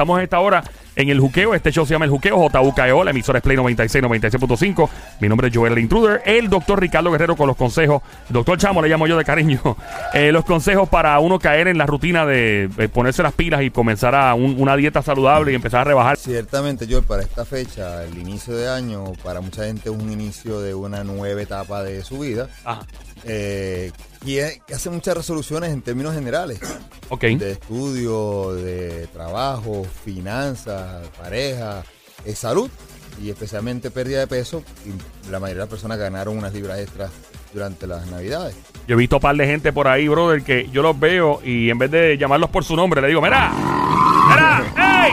Estamos a esta hora en el Juqueo. Este show se llama El Juqueo, JUKEO. La emisora es Play 96, 96.5. Mi nombre es Joel el Intruder. El doctor Ricardo Guerrero con los consejos. Doctor Chamo, le llamo yo de cariño. Eh, los consejos para uno caer en la rutina de eh, ponerse las pilas y comenzar a un- una dieta saludable y empezar a rebajar. Ciertamente, Joel, para esta fecha, el inicio de año, para mucha gente es un inicio de una nueva etapa de su vida. Ajá. Eh, y hace muchas resoluciones en términos generales, Ok. de estudio, de trabajo, finanzas, pareja, eh, salud y especialmente pérdida de peso. Y la mayoría de las personas ganaron unas libras extras durante las navidades. Yo he visto un par de gente por ahí, brother, que yo los veo y en vez de llamarlos por su nombre, le digo, mira, mira, ¡ey!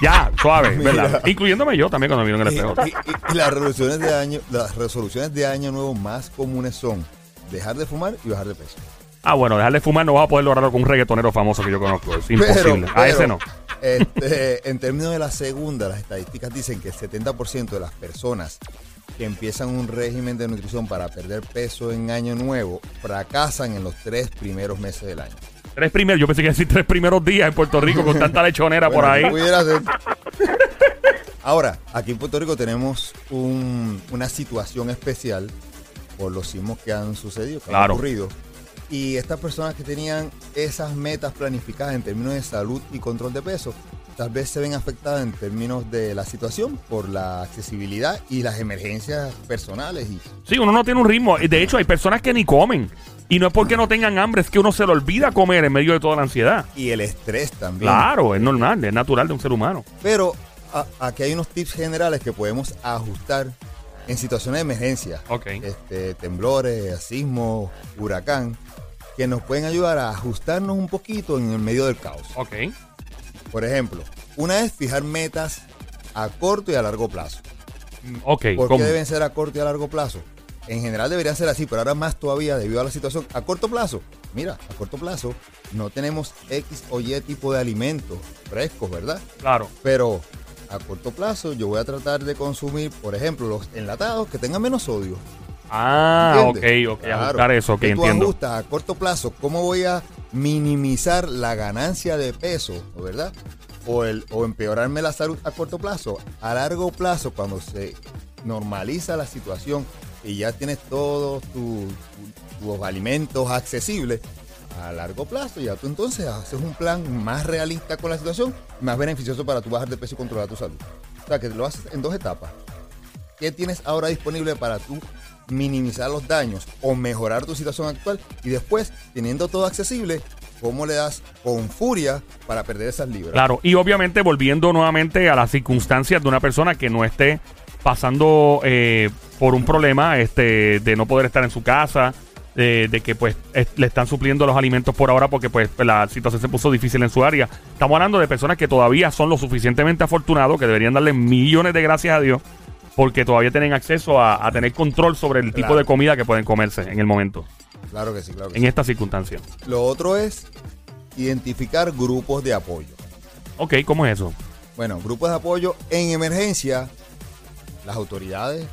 Ya, suave, ¿verdad? Incluyéndome yo también cuando miro en el espejo. y- y- y las resoluciones de año, las resoluciones de año nuevo más comunes son dejar de fumar y bajar de peso. Ah, bueno, dejar de fumar no vas a poder lograrlo con un reggaetonero famoso que yo conozco. Es Pero- imposible. a pero, ese no. este, en términos de la segunda, las estadísticas dicen que el 70% de las personas que empiezan un régimen de nutrición para perder peso en año nuevo fracasan en los tres primeros meses del año. Tres primeros, yo pensé que iba a decir tres primeros días en Puerto Rico con tanta lechonera por Bueno, ahí. pudiera ser. Ahora, aquí en Puerto Rico tenemos un- una situación especial por los sismos que han sucedido, que Claro. han ocurrido. Y estas personas que tenían esas metas planificadas en términos de salud y control de peso, tal vez se ven afectadas en términos de la situación por la accesibilidad y las emergencias personales. Y Sí, uno no tiene un ritmo. De hecho, hay personas que ni comen. Y no es porque no tengan hambre, es que uno se le olvida comer en medio de toda la ansiedad. y el estrés también. Claro, es normal, es natural de un ser humano. Pero a- aquí hay unos tips generales que podemos ajustar en situaciones de emergencia. Este, temblores, sismos, huracán, que nos pueden ayudar a ajustarnos un poquito en el medio del caos. Ok. Por ejemplo, una es fijar metas a corto y a largo plazo. Ok. ¿Por ¿cómo? qué deben ser a corto y a largo plazo? En general deberían ser así, pero ahora más todavía debido a la situación. A corto plazo, mira, a corto plazo no tenemos X o Y tipo de alimentos frescos, ¿verdad? Claro. Pero a corto plazo yo voy a tratar de consumir, por ejemplo, los enlatados que tengan menos sodio. Ah, ok, ¿entiendes? ok. Claro. Ajustar eso, ok, Que tú entiendo. ajustas a corto plazo cómo voy a minimizar la ganancia de peso, ¿verdad? O, el, o empeorarme la salud a corto plazo. A largo plazo, cuando se normaliza la situación y ya tienes todos tu- tu- tus alimentos accesibles, a largo plazo ya tú entonces haces un plan más realista con la situación, más beneficioso para tu bajar de peso y controlar tu salud. O sea, que lo haces en dos etapas. ¿Qué tienes ahora disponible para tú minimizar los daños o mejorar tu situación actual? Y después, teniendo todo accesible, ¿cómo le das con furia para perder esas libras? Claro, y obviamente volviendo nuevamente a las circunstancias de una persona que no esté pasando eh, por un problema este, de no poder estar en su casa, de, de que pues es- le están supliendo los alimentos por ahora porque pues la situación se puso difícil en su área. Estamos hablando de personas que todavía son lo suficientemente afortunados, que deberían darle millones de gracias a Dios, porque todavía tienen acceso a, a tener control sobre el tipo Claro. de comida que pueden comerse en el momento, Claro que sí, claro que en sí. estas circunstancias. Lo otro es identificar grupos de apoyo. Ok, ¿cómo es eso? Bueno, grupos de apoyo en emergencia, las autoridades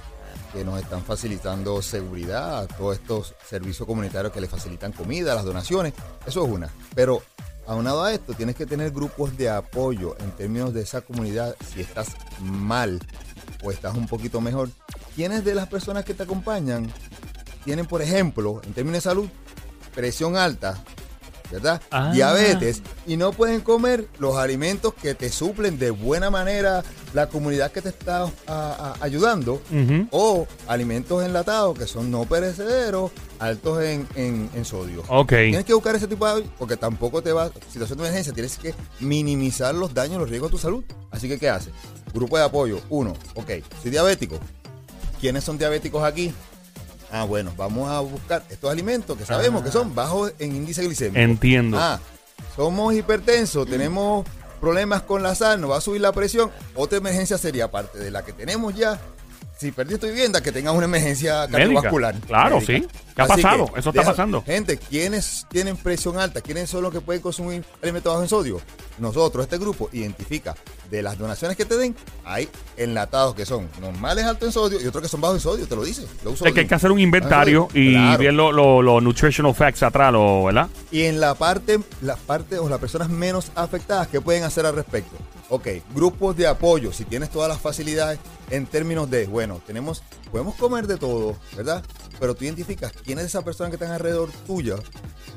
que nos están facilitando seguridad, todos estos servicios comunitarios que les facilitan comida, las donaciones, eso es una. Pero aunado a esto, tienes que tener grupos de apoyo en términos de esa comunidad si estás mal o estás un poquito mejor. ¿Quiénes de las personas que te acompañan tienen, por ejemplo, en términos de salud, presión alta, ¿verdad? Ah. Diabetes y no pueden comer los alimentos que te suplen de buena manera la comunidad que te está a- a- ayudando o alimentos enlatados que son no perecederos, altos en, en- en sodio. Tienes que buscar ese tipo de porque tampoco te va, situación de emergencia, tienes que minimizar los daños, los riesgos a tu salud. Así que, ¿qué haces? Grupo de apoyo, uno, ok, soy diabético. ¿Quiénes son diabéticos aquí? Ah, bueno, vamos a buscar estos alimentos que sabemos que son bajos en índice glicémico. Entiendo. Ah, somos hipertensos, tenemos problemas con la sal, nos va a subir la presión. Otra emergencia sería, aparte de la que tenemos ya, si perdiste tu vivienda, que tengas una emergencia cardiovascular. Claro, Médica. sí. ¿Qué ha Así pasado? Eso está deja- pasando. Gente, ¿quiénes tienen presión alta? ¿Quiénes son los que pueden consumir alimentos bajos en sodio? Nosotros, este grupo, identifica de las donaciones que te den, hay enlatados que son normales altos en sodio y otros que son bajos en sodio, te lo dice. Lo uso Es que hay que hacer un inventario y Claro. ver los lo, lo nutritional facts atrás, lo- ¿verdad? Y en la parte, las partes o las personas menos afectadas, ¿qué pueden hacer al respecto? Ok, grupos de apoyo, si tienes todas las facilidades en términos de, bueno, tenemos, podemos comer de todo, ¿verdad? Pero tú identificas quiénes de esas personas que están alrededor tuya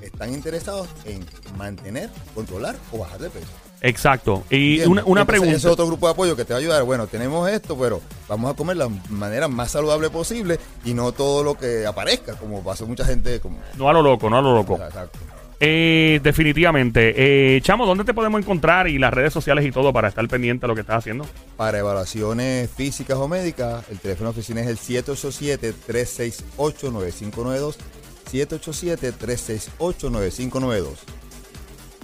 están interesados en mantener, controlar o bajar de peso. Exacto. Y una, una pregunta. Ese es otro grupo de apoyo que te va a ayudar. Bueno, tenemos esto, pero vamos a comer la manera más saludable posible y no todo lo que aparezca, como pasó mucha gente. Como, No a lo loco, no a lo loco. Exacto. Eh, definitivamente. Eh, Chamo, ¿dónde te podemos encontrar? Y las redes sociales y todo para estar pendiente de lo que estás haciendo. Para evaluaciones físicas o médicas, el teléfono de oficina es el 787-368-9592. 787-368-9592.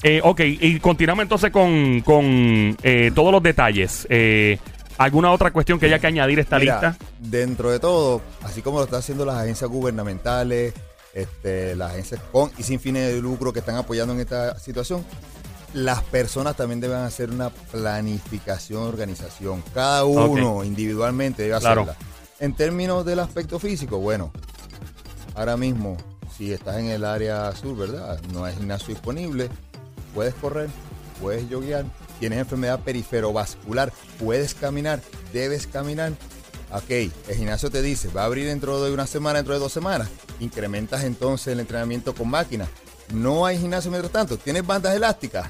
Eh, ok, y continuamos entonces con, con eh, todos los detalles. Eh, ¿Alguna otra cuestión que haya que añadir a esta Mira, lista? Dentro de todo, así como lo están haciendo las agencias gubernamentales, este, las agencias con y sin fines de lucro que están apoyando en esta situación, las personas también deben hacer una planificación, organización. Cada uno individualmente debe Claro. hacerla. En términos del aspecto físico, bueno, ahora mismo, si estás en el área sur, ¿verdad? No hay gimnasio disponible, puedes correr, puedes yoguear, tienes enfermedad periferovascular, puedes caminar, debes caminar. Ok, el gimnasio te dice, va a abrir dentro de una semana, dentro de dos semanas. Incrementas entonces el entrenamiento con máquinas. No hay gimnasio mientras tanto. Tienes bandas elásticas.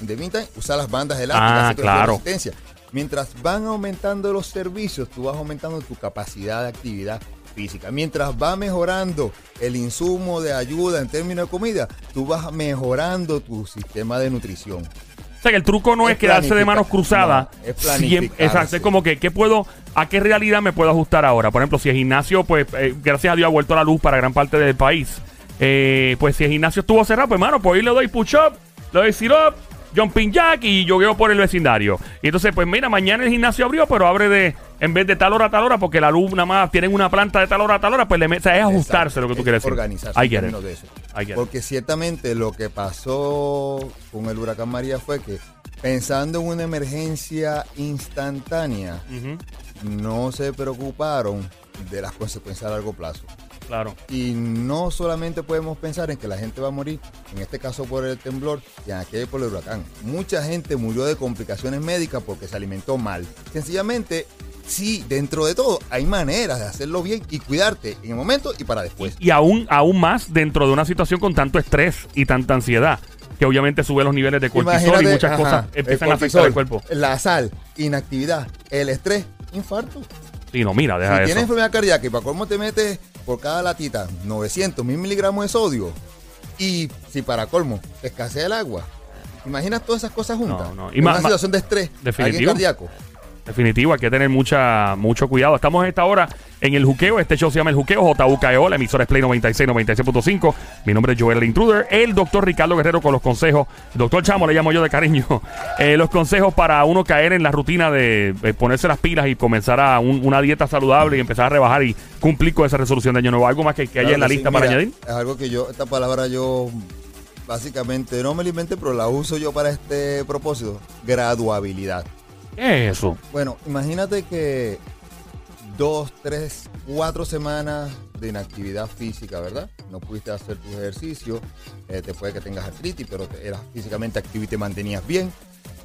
De meantime, usa las bandas elásticas. Ah, claro. la resistencia. Mientras van aumentando los servicios, tú vas aumentando tu capacidad de actividad física. Mientras va mejorando el insumo de ayuda en términos de comida, tú vas mejorando tu sistema de nutrición. O sea, que el truco no es, Es quedarse de planificar- manos cruzadas. no, es planificarse. exacto, es como que, ¿qué puedo, ¿a qué realidad me puedo ajustar ahora? Por ejemplo, si el gimnasio, pues, eh, gracias a Dios, ha vuelto a la luz para gran parte del país. Eh, pues si el gimnasio estuvo cerrado, pues, mano, pues ahí le doy push-up, le doy sit-up, jumping jack y yogueo por el vecindario. Y entonces, pues mira, mañana el gimnasio abrió, pero abre de, en vez de tal hora a tal hora, porque la luz nada más tienen una planta de tal hora a tal hora, pues le met- o sea, es ajustarse Exacto, lo que tú es quieres decir. Organizarse it. términos de eso. I get it. Porque ciertamente lo que pasó con el huracán María fue que pensando en una emergencia instantánea, no se preocuparon de las consecuencias a largo plazo. claro. Y no solamente podemos pensar en que la gente va a morir, en este caso por el temblor y en aquel por el huracán. Mucha gente murió de complicaciones médicas porque se alimentó mal. Sencillamente, sí, dentro de todo, hay maneras de hacerlo bien y cuidarte en el momento y para después. Y aún, aún más dentro de una situación con tanto estrés y tanta ansiedad, que obviamente sube los niveles de cortisol y Imagínate, muchas ajá, cosas empiezan a afectar el cuerpo. La sal, inactividad, el estrés, infarto. Sí, no, mira, deja si tienes enfermedad cardíaca y para colmo te metes por cada latita 900 mil miligramos de sodio y si para colmo escasea el agua, imaginas todas esas cosas juntas. No, no. Y En ma- una situación de estrés, Definitivo. cardíaco. Definitivo, hay que tener mucha, mucho cuidado. Estamos a esta hora en el juqueo. Este show se llama El Juqueo, JUKEO, la emisora es Play 96, 96.5. Mi nombre es Joel el Intruder. El doctor Ricardo Guerrero con los consejos. Doctor Chamo, le llamo yo de cariño. Eh, los consejos para uno caer en la rutina de eh, ponerse las pilas y comenzar a un- una dieta saludable y empezar a rebajar y cumplir con esa resolución de año nuevo. ¿Algo más que, que haya en la sí, lista para añadir? Es algo que yo, esta palabra yo básicamente no me la inventé, pero la uso yo para este propósito. Graduabilidad. ¿Qué es eso? Bueno, imagínate que dos, tres, cuatro semanas de inactividad física, ¿verdad? No pudiste hacer tu ejercicio, eh, te puede que tengas artritis, pero te- eras físicamente activo y te mantenías bien.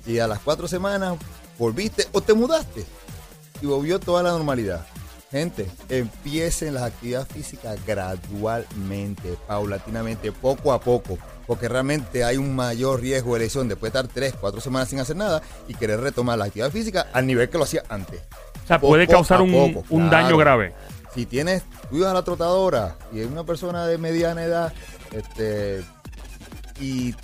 Y a las cuatro semanas volviste o te mudaste y volvió toda la normalidad. Gente, empiecen las actividades físicas gradualmente, paulatinamente, poco a poco, porque realmente hay un mayor riesgo de lesión después de estar tres, cuatro semanas sin hacer nada y querer retomar la actividad física al nivel que lo hacía antes. O sea, puede causar un, poco, un claro. daño grave. Si tienes, tú ibas a la trotadora y es una persona de mediana edad, este, y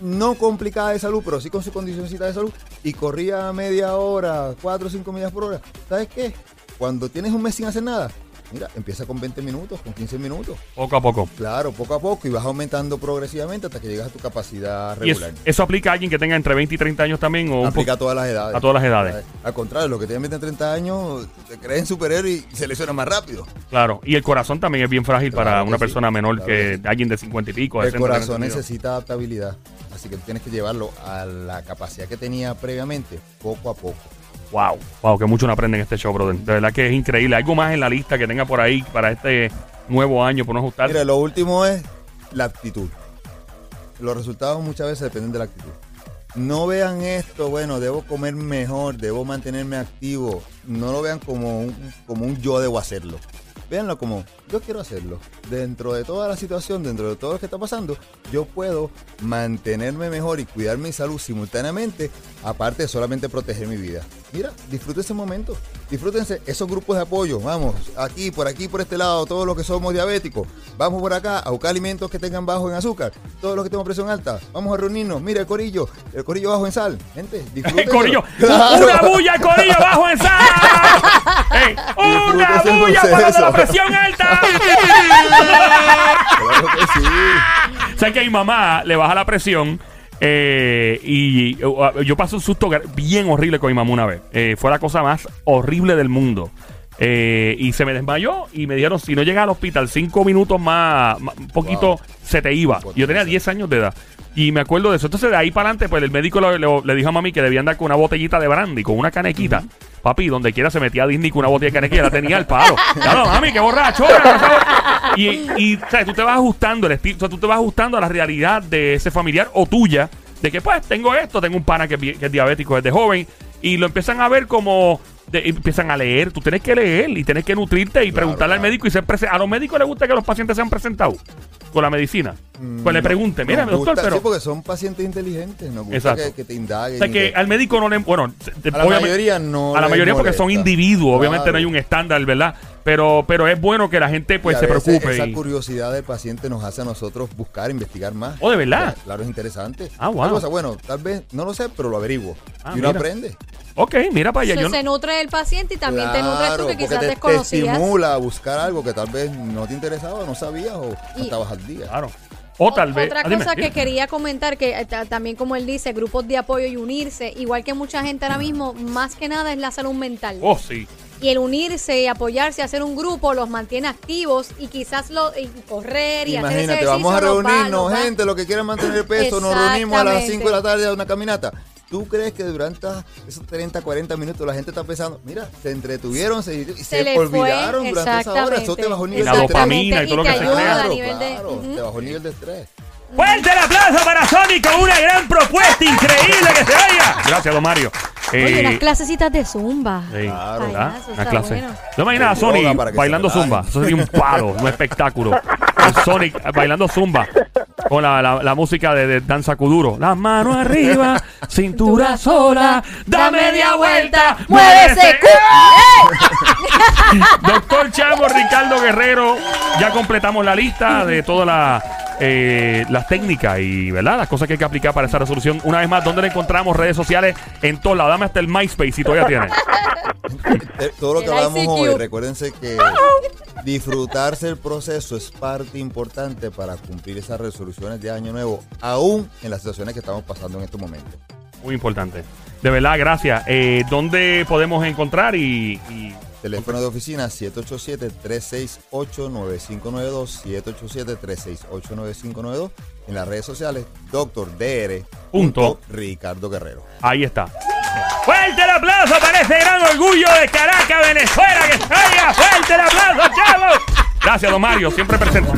no complicada de salud, pero sí con su condicioncita de salud, y corría media hora, 4 o 5 millas por hora, ¿sabes qué? Cuando tienes un mes sin hacer nada, mira, empieza con 20 minutos, con 15 minutos. Poco a poco. Claro, poco a poco y vas aumentando progresivamente hasta que llegas a tu capacidad ¿Y eso, regular. eso aplica a alguien que tenga entre 20 y 30 años también? O Aplica a todas las edades. a todas las edades. Al contrario, los que tienen 20 30 años te creen superhéroe y se lesionan más rápido. Claro, y el corazón también es bien frágil Claro para una sí, persona menor claro que, sí. alguien de 50 y pico. El 60 en ese corazón necesita adaptabilidad. Así que tienes que llevarlo a la capacidad que tenía previamente, poco a poco. Wow, wow, que mucho no aprenden en este show, brother. De verdad que es increíble. ¿Algo más en la lista que tenga por ahí para este nuevo año por no ajustar? Mira, lo último es la actitud. Los resultados muchas veces dependen de la actitud. No vean esto, bueno, debo comer mejor, debo mantenerme activo. No lo vean como un, como un yo debo hacerlo. Véanlo como yo quiero hacerlo. Dentro de toda la situación, dentro de todo lo que está pasando, yo puedo mantenerme mejor y cuidar mi salud simultáneamente, aparte de solamente proteger mi vida. Mira, disfrute ese momento. Disfrútense esos grupos de apoyo. Vamos, aquí, por aquí, por este lado, todos los que somos diabéticos. Vamos por acá a buscar alimentos que tengan bajo en azúcar. Todos los que tengan presión alta. Vamos a reunirnos. Mira el corillo. El corillo bajo en sal. Gente, El corillo. Una bulla, el corillo bajo en sal. Ey, una bulla para proceso. la presión alta. Claro que sí. ¿Sabes que a mi mamá le baja la presión? eh, y uh, yo pasé un susto bien horrible con mi mamá una vez. Eh, fue la cosa más horrible del mundo. Eh, y se me desmayó y me dijeron, si no llega al hospital cinco minutos más, más- un poquito, Wow. se te iba. Yo tenía 10 años de edad. Y me acuerdo de eso. Entonces de ahí para adelante, pues el médico le, le- le dijo a mami que debía andar con una botellita de brandy, con una canequita. Papi, donde quiera se metía a Disney con una botella de canequita, la tenía al palo. Claro, mami, qué borracho. Y, y o sea, tú te vas ajustando el estilo, o sea, tú te vas ajustando a la realidad de ese familiar o tuya, de que pues tengo esto, tengo un pana que, que es diabético desde joven, y lo empiezan a ver como de- empiezan a leer, tú tienes que leer y tienes que nutrirte y Claro, preguntarle al médico y ser presente. A los médicos les gusta que los pacientes sean presentados con la medicina. Pues le Mm, pregunte, mira, Nos doctor, gusta- pero... Sí, porque son pacientes inteligentes. Nos gusta Exacto. que, que te indaguen. o sea, que que- al médico no le... Bueno, te- a la mayoría no. a la mayoría porque son individuos, obviamente Claro. no hay un estándar, ¿verdad? Pero, pero es bueno que la gente pues Y a se veces preocupe. Esa y- curiosidad del paciente nos hace a nosotros buscar, investigar más. Oh, ¿de verdad? O sea, Claro, es interesante. Ah, wow. Hay cosas, bueno, tal vez no lo sé, pero lo averiguo. Ah, y uno mira. aprende. Ok, mira para allá. Yo no- se nutre el paciente y también te nutres tú Claro, que porque quizás te, te desconocías. estimula a buscar algo que tal vez no te interesaba, no sabías o Y- estabas al día. Claro. O tal vez... Otra ah, dime, cosa que dime. quería comentar, que eh, ta- también como él dice, grupos de apoyo y unirse, igual que mucha gente ahora mismo, más que nada es la salud mental. Oh, sí. Y el unirse y apoyarse, hacer un grupo, los mantiene activos y quizás lo, y correr y hacer Imagínate, ejercicio. vamos a va- reunirnos, va- gente, lo que quieran mantener el peso, nos reunimos a las Exactamente. 5 de la tarde a una caminata. ¿Tú crees que durante esos 30, 40 minutos la gente está pensando, mira, se entretuvieron se, y se, Se le fue, olvidaron durante esa hora? Eso te bajó el nivel La de dopamina estrés. y todo lo que se crea. a Claro, de... Ujú. te bajó el nivel de estrés. Fuerte el aplauso para Sonic con una gran propuesta increíble que se oiga. Gracias, don Mario. Oye, Eh, unas clasecitas de zumba. sí, Claro. Una clase. bueno. Yo imagino a que bailando zumba. Eso sería un palo, un espectáculo. Sonic bailando zumba. Con la, la- la música de, de Danza Kuduro. Las manos arriba, cintura sola, da media vuelta, ¡Muévese! Doctor Chavo, Ricardo Guerrero, ya completamos la lista de todas las eh, las técnicas y ¿verdad? las cosas que hay que aplicar para esa resolución. Una vez más, ¿dónde le encontramos redes sociales? En todos lados. Dame hasta el MySpace si todavía tiene. Eh, Todo lo que hablamos hoy, recuérdense que disfrutarse el proceso es parte importante para cumplir esas resoluciones de año nuevo, aún en las situaciones que estamos pasando en estos momentos. Muy importante. De verdad, gracias. Eh, ¿Dónde podemos encontrar y, y- Teléfono de oficina 787-368-9592, 787-368-9592. En las redes sociales, Dr. DR. Punto. Ricardo Guerrero. ahí está? Fuerte el aplauso para ese gran orgullo de Caracas, Venezuela, que salga. Fuerte el aplauso, chavos. Gracias, don Mario, siempre presente.